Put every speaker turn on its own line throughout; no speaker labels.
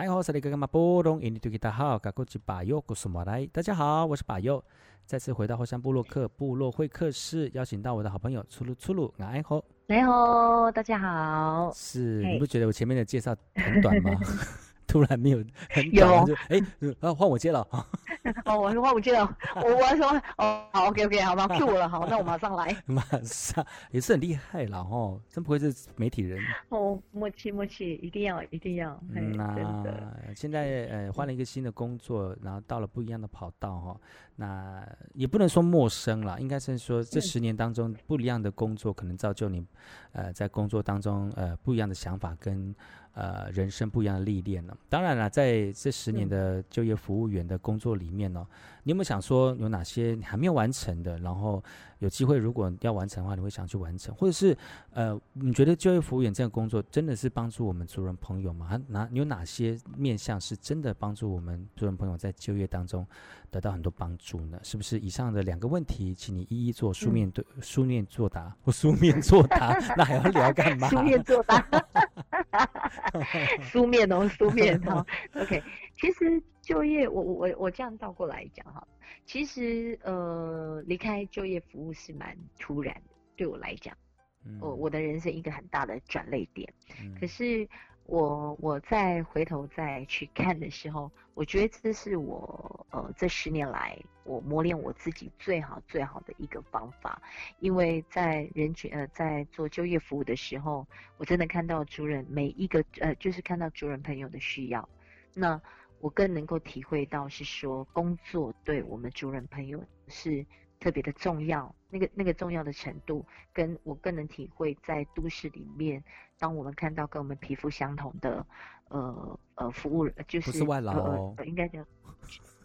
你好，是里格玛波隆，印尼土著大号，噶古吉巴尤古苏马来。大家好，我是巴尤，再次回到后山部落客部落会客室，邀请到我的好朋友粗鲁粗鲁，你好，
你好，大家好。
是，你不觉得我前面的介绍很短吗？突然没有很有。就哎，啊换我接了。
哦，我是换我接了，我我说哦好 OK OK 好吧，Q 我了好，那我马上来，
马上也是很厉害了哦，真不愧是媒体人。
哦，默契默契，一定要一定要，嗯
那现在呃换了一个新的工作，然后到了不一样的跑道哈，那也不能说陌生了，应该是说这十年当中不一样的工作可能造就你呃在工作当中呃不一样的想法跟。呃，人生不一样的历练呢。当然了，在这十年的就业服务员的工作里面呢，你有没有想说有哪些你还没有完成的？然后有机会如果要完成的话，你会想去完成？或者是呃，你觉得就业服务员这个工作真的是帮助我们族人朋友吗？哪有哪些面向是真的帮助我们族人朋友在就业当中得到很多帮助呢？是不是？以上的两个问题，请你一一做书面对、嗯、书面作答或 书面作答，那还要聊干嘛？
书面作答。书面哦，书面哦，OK。其实就业，我我我这样倒过来讲哈，其实呃，离开就业服务是蛮突然的，对我来讲，我我的人生一个很大的转类点。可是。我我再回头再去看的时候，我觉得这是我呃这十年来我磨练我自己最好最好的一个方法，因为在人群呃在做就业服务的时候，我真的看到主人每一个呃就是看到主人朋友的需要，那我更能够体会到是说工作对我们主人朋友是。特别的重要，那个那个重要的程度，跟我更能体会在都市里面，当我们看到跟我们皮肤相同的，呃呃服务，就是
不是外劳哦，
呃、应该讲，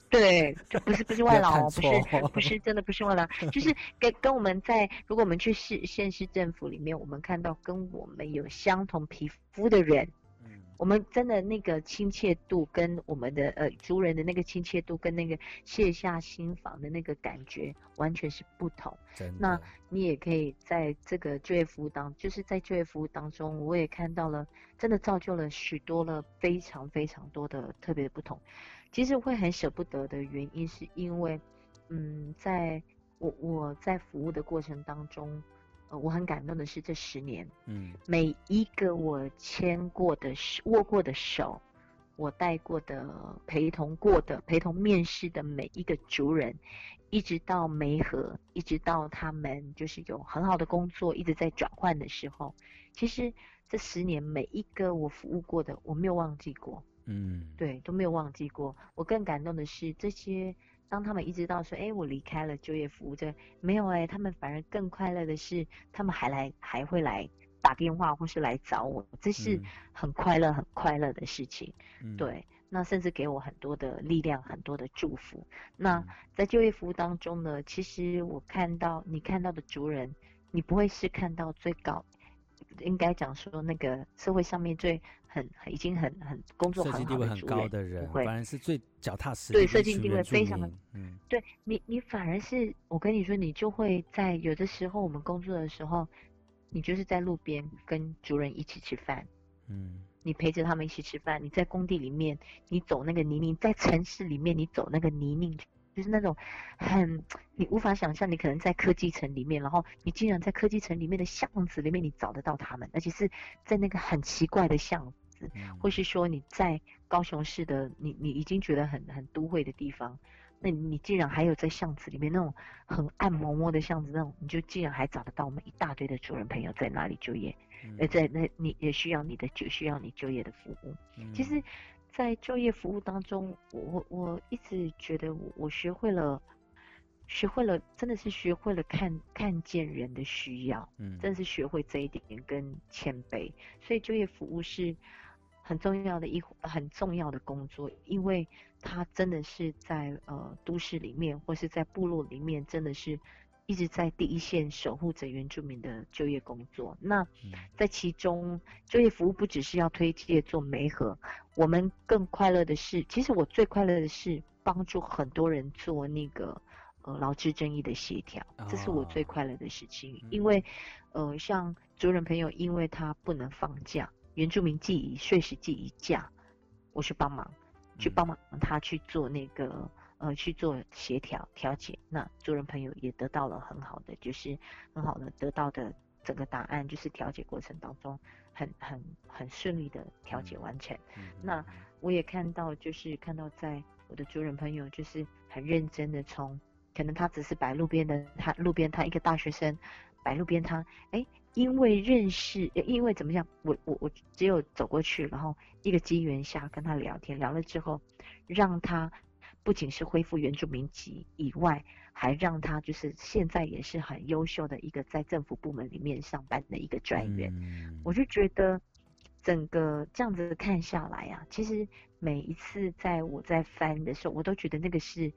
对，就不是不是外劳，不是不是 真的不是外劳，就是跟跟我们在，如果我们去市县市政府里面，我们看到跟我们有相同皮肤的人。我们真的那个亲切度，跟我们的呃族人的那个亲切度，跟那个卸下心房的那个感觉，完全是不同。那你也可以在这个就业服务当，就是在就业服务当中，我也看到了，真的造就了许多了非常非常多的特别的不同。其实会很舍不得的原因，是因为，嗯，在我我在服务的过程当中。我很感动的是，这十年，嗯，每一个我牵过的握过的手，我带过的、陪同过的、陪同面试的每一个族人，一直到梅河，一直到他们就是有很好的工作，一直在转换的时候，其实这十年每一个我服务过的，我没有忘记过，嗯，对，都没有忘记过。我更感动的是这些。当他们一直到说，哎，我离开了就业服务，这没有哎，他们反而更快乐的是，他们还来还会来打电话或是来找我，这是很快乐很快乐的事情。嗯、对，那甚至给我很多的力量，很多的祝福。那在就业服务当中呢，其实我看到你看到的族人，你不会是看到最高。应该讲说，那个社会上面最很已经很很工作很好的地位
很高的人，反而是最脚踏实地。
对，社经地位非常的，嗯，对你你反而是我跟你说，你就会在有的时候我们工作的时候，你就是在路边跟族人一起吃饭，嗯，你陪着他们一起吃饭，你在工地里面，你走那个泥泞，在城市里面你走那个泥泞。就是那种很你无法想象，你可能在科技城里面，然后你竟然在科技城里面的巷子里面，你找得到他们，而且是在那个很奇怪的巷子，或是说你在高雄市的你你已经觉得很很都会的地方，那你竟然还有在巷子里面那种很暗摸摸的巷子那种，你就竟然还找得到我们一大堆的主人朋友在哪里就业，而在那你也需要你的就需要你就业的服务，其实。在就业服务当中，我我一直觉得我我学会了，学会了，真的是学会了看看见人的需要，嗯，真的是学会这一点跟谦卑，所以就业服务是很重要的一很重要的工作，因为它真的是在呃都市里面或是在部落里面，真的是。一直在第一线守护着原住民的就业工作。那在其中，就业服务不只是要推介做媒合，我们更快乐的是，其实我最快乐的是帮助很多人做那个呃劳资争议的协调，这是我最快乐的事情。因为呃，像族人朋友，因为他不能放假，原住民既以岁时既以假，我去帮忙，去帮忙他去做那个呃去做协调调解。那族人朋友也得到了很好的，就是很好的得到的整个答案，就是调解过程当中很很很顺利的调解完成。那我也看到，就是看到在我的族人朋友，就是很认真的从，可能他只是摆路边的，他路边他一个大学生摆路边摊，哎。因为认识，因为怎么样，我我我只有走过去，然后一个机缘下跟他聊天，聊了之后，让他不仅是恢复原住民籍以外，还让他就是现在也是很优秀的一个在政府部门里面上班的一个专员。嗯、我就觉得整个这样子看下来啊，其实每一次在我在翻的时候，我都觉得那个是。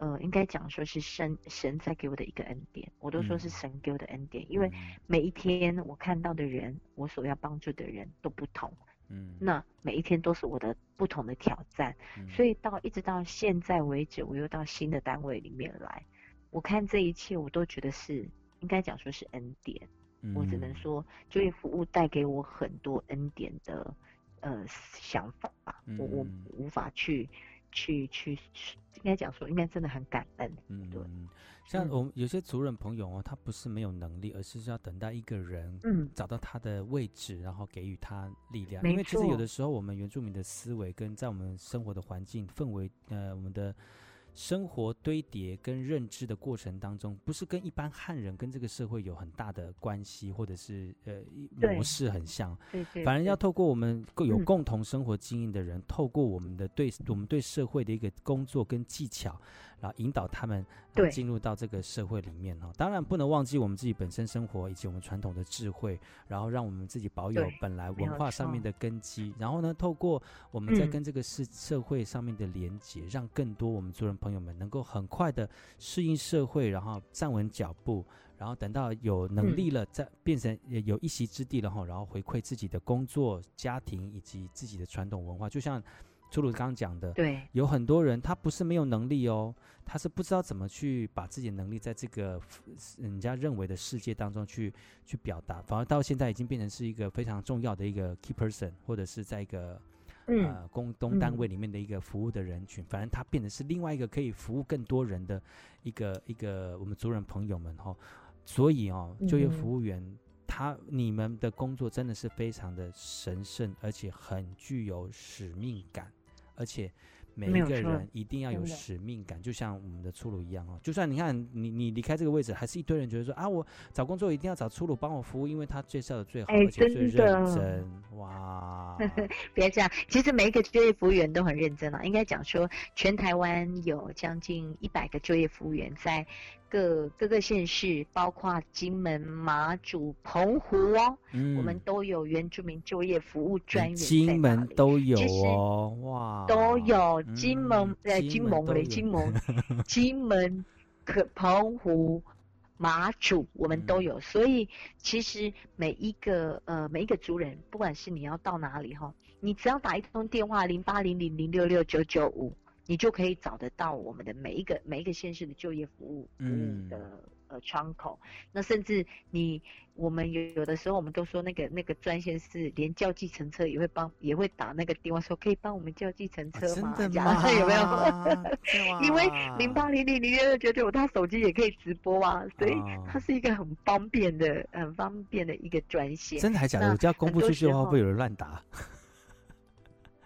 呃，应该讲说是神神在给我的一个恩典，我都说是神给我的恩典，嗯、因为每一天我看到的人，我所要帮助的人都不同，嗯，那每一天都是我的不同的挑战，嗯、所以到一直到现在为止，我又到新的单位里面来，我看这一切我都觉得是应该讲说是恩典，嗯、我只能说就业服务带给我很多恩典的呃想法，吧、我我无法去。去去，应该讲说，应该真的很感恩。嗯，对。
像我们有些族人朋友哦，他不是没有能力，而是要等待一个人，嗯，找到他的位置，然后给予他力量。因为其实有的时候，我们原住民的思维跟在我们生活的环境氛围，呃，我们的。生活堆叠跟认知的过程当中，不是跟一般汉人跟这个社会有很大的关系，或者是呃模式很像。对对。反而要透过我们有共同生活经验的人，透过我们的对我们对社会的一个工作跟技巧。然后引导他们进入到这个社会里面哈，当然不能忘记我们自己本身生活以及我们传统的智慧，然后让我们自己保有本来文化上面的根基。然后呢，透过我们在跟这个社社会上面的连接，让更多我们族人朋友们能够很快的适应社会，然后站稳脚步，然后等到有能力了，再变成有一席之地了哈，然后回馈自己的工作、家庭以及自己的传统文化，就像。粗鲁刚刚讲的，对，有很多人他不是没有能力哦，他是不知道怎么去把自己的能力在这个人家认为的世界当中去去表达，反而到现在已经变成是一个非常重要的一个 key person，或者是在一个、嗯、呃公东单位里面的一个服务的人群，嗯、反正他变成是另外一个可以服务更多人的一个一个我们族人朋友们哈、哦，所以哦，就业服务员、嗯、他你们的工作真的是非常的神圣，而且很具有使命感。而且每一个人一定要有使命感，就像我们的粗鲁一样哦。就算你看你你离开这个位置，还是一堆人觉得说啊，我找工作一定要找粗鲁帮我服务，因为他介绍的最好，而且最认真。哇！
别这样，其实每一个就业服务员都很认真啊。应该讲说，全台湾有将近一百个就业服务员在。各各个县市，包括金门、马祖、澎湖哦，嗯、我们都有原住民就业服务专员。
金门都有哦，哇，
都有金门呃、嗯、金门嘞，金门，金门可澎湖、马祖，我们都有。嗯、所以其实每一个呃每一个族人，不管是你要到哪里哈，你只要打一通电话零八零零零六六九九五。你就可以找得到我们的每一个每一个县市的就业服务服务的、嗯、呃窗口。那甚至你我们有有的时候我们都说那个那个专线是连叫计程车也会帮也会打那个电话说可以帮我们叫计程车吗？真的吗？有没有？因为零八零零零六六九九他手机也可以直播啊，所以它是一个很方便的很方便的一个专线。
真的还假的？我只要公布出去的话，会有人乱打？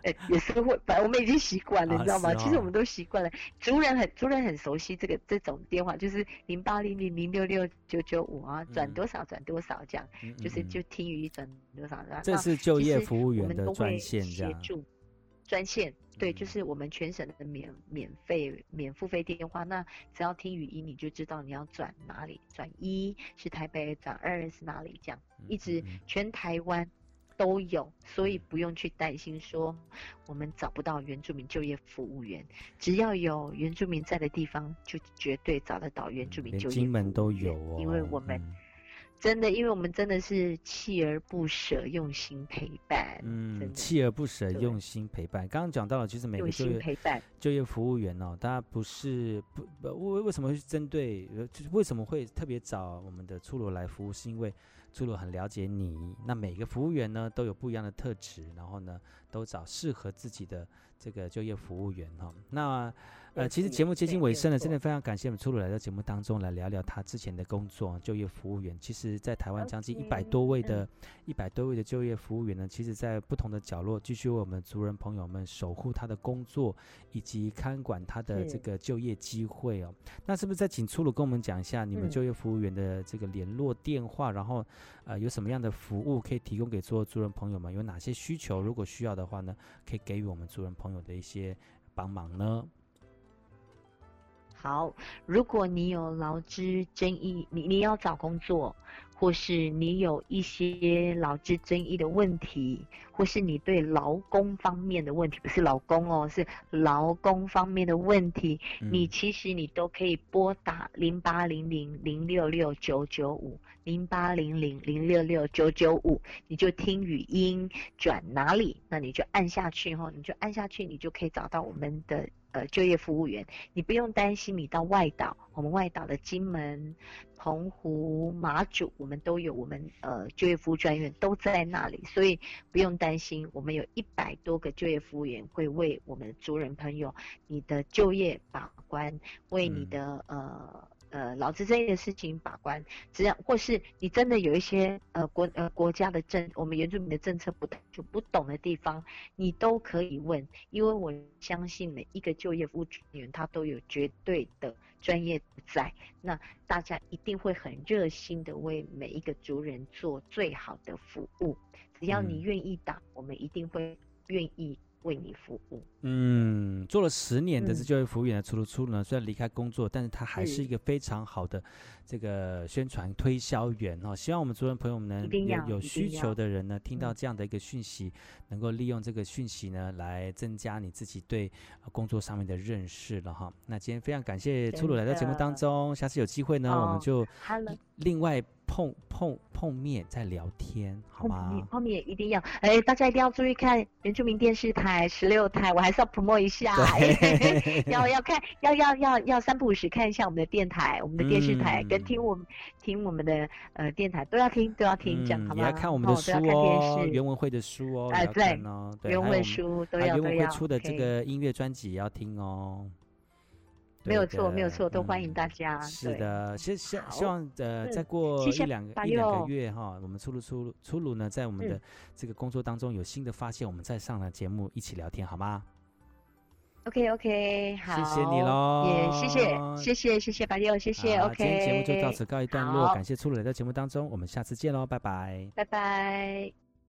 哎，也是会，反正我们已经习惯了，你知道吗？其实我们都习惯了，族人很族人很熟悉这个这种电话，就是零八零零零六六九九五啊，转多少转多少这样，嗯、就是就听语转多少。嗯、
这是就业服务员的专线，
协助专线，对，就是我们全省的免免费免付费电话。那只要听语音，你就知道你要转哪里，转一是台北，转二是哪里，这样一直全台湾。都有，所以不用去担心说我们找不到原住民就业服务员，只要有原住民在的地方，就绝对找得到原住民就业服务员。
金门都有哦，
因为我们、嗯、真的，因为我们真的是锲而不舍，用心陪伴。嗯，
锲而不舍，用心陪伴。刚刚讲到了，其实每个就业陪伴就业服务员哦，大家不是不不为为什么会针对，就是为什么会特别找我们的粗鲁来服务，是因为。初鹿很了解你。那每个服务员呢都有不一样的特质，然后呢都找适合自己的这个就业服务员哈。那呃，其实节目接近尾声了，真的非常感谢我们初鲁来到节目当中来聊聊他之前的工作，就业服务员。其实，在台湾将近一百多位的一百多位的就业服务员呢，其实在不同的角落继续为我们族人朋友们守护他的工作，以及看管他的这个就业机会哦。那是不是再请初鲁跟我们讲一下你们就业服务员的这个联络电话，然后呃有什么样的服务可以提供给所有族人朋友们？有哪些需求？如果需要的话呢，可以给予我们族人朋友的一些帮忙呢？
好，如果你有劳资争议，你你要找工作，或是你有一些劳资争议的问题，或是你对劳工方面的问题，不是老公哦，是劳工方面的问题，嗯、你其实你都可以拨打零八零零零六六九九五零八零零零六六九九五，你就听语音转哪里，那你就按下去哈，你就按下去，你就可以找到我们的。呃，就业服务员，你不用担心，你到外岛，我们外岛的金门、澎湖、马祖，我们都有我们呃就业服务专员都在那里，所以不用担心，我们有一百多个就业服务员会为我们的族人朋友你的就业把关，为你的、嗯、呃。呃，劳资争议的事情把关，只要或是你真的有一些呃国呃国家的政，我们原住民的政策不就不懂的地方，你都可以问，因为我相信每一个就业服务员他都有绝对的专业在，那大家一定会很热心的为每一个族人做最好的服务，只要你愿意打，嗯、我们一定会愿意。为你服务，
嗯，做了十年的这就业服务员的初鹿初鹿呢，虽然离开工作，但是他还是一个非常好的这个宣传推销员哦。希望我们族人朋友们呢，有有需求的人呢，听到这样的一个讯息，能够利用这个讯息呢，来增加你自己对工作上面的认识了哈。那今天非常感谢初鹿来到节目当中，下次有机会呢，我们就另外。碰碰碰面再聊天，好吗？
碰面一定要，哎，大家一定要注意看原住民电视台十六台，我还是要 promote 一下，要要看，要要要要三不五时看一下我们的电台，我们的电视台，跟听我们听我们的呃电台都要听都要听，这样好吗？
你要看我们的书哦，原文会的书哦，
哎对，原文书都要都要，
原文会出的这个音乐专辑也要听哦。
没有错，没有错，都欢迎大家。
嗯、是的，希希希望呃，再过一两个一两个月哈，我们初鹿初初鹿呢，在我们的这个工作当中有新的发现，我们再上来节目一起聊天，好吗
？OK OK，好，
谢谢你喽，
也谢谢谢谢谢谢白六，谢谢 OK。
今天节目就到此告一段落，感谢初鹿来到节目当中，我们下次见喽，拜拜，
拜拜。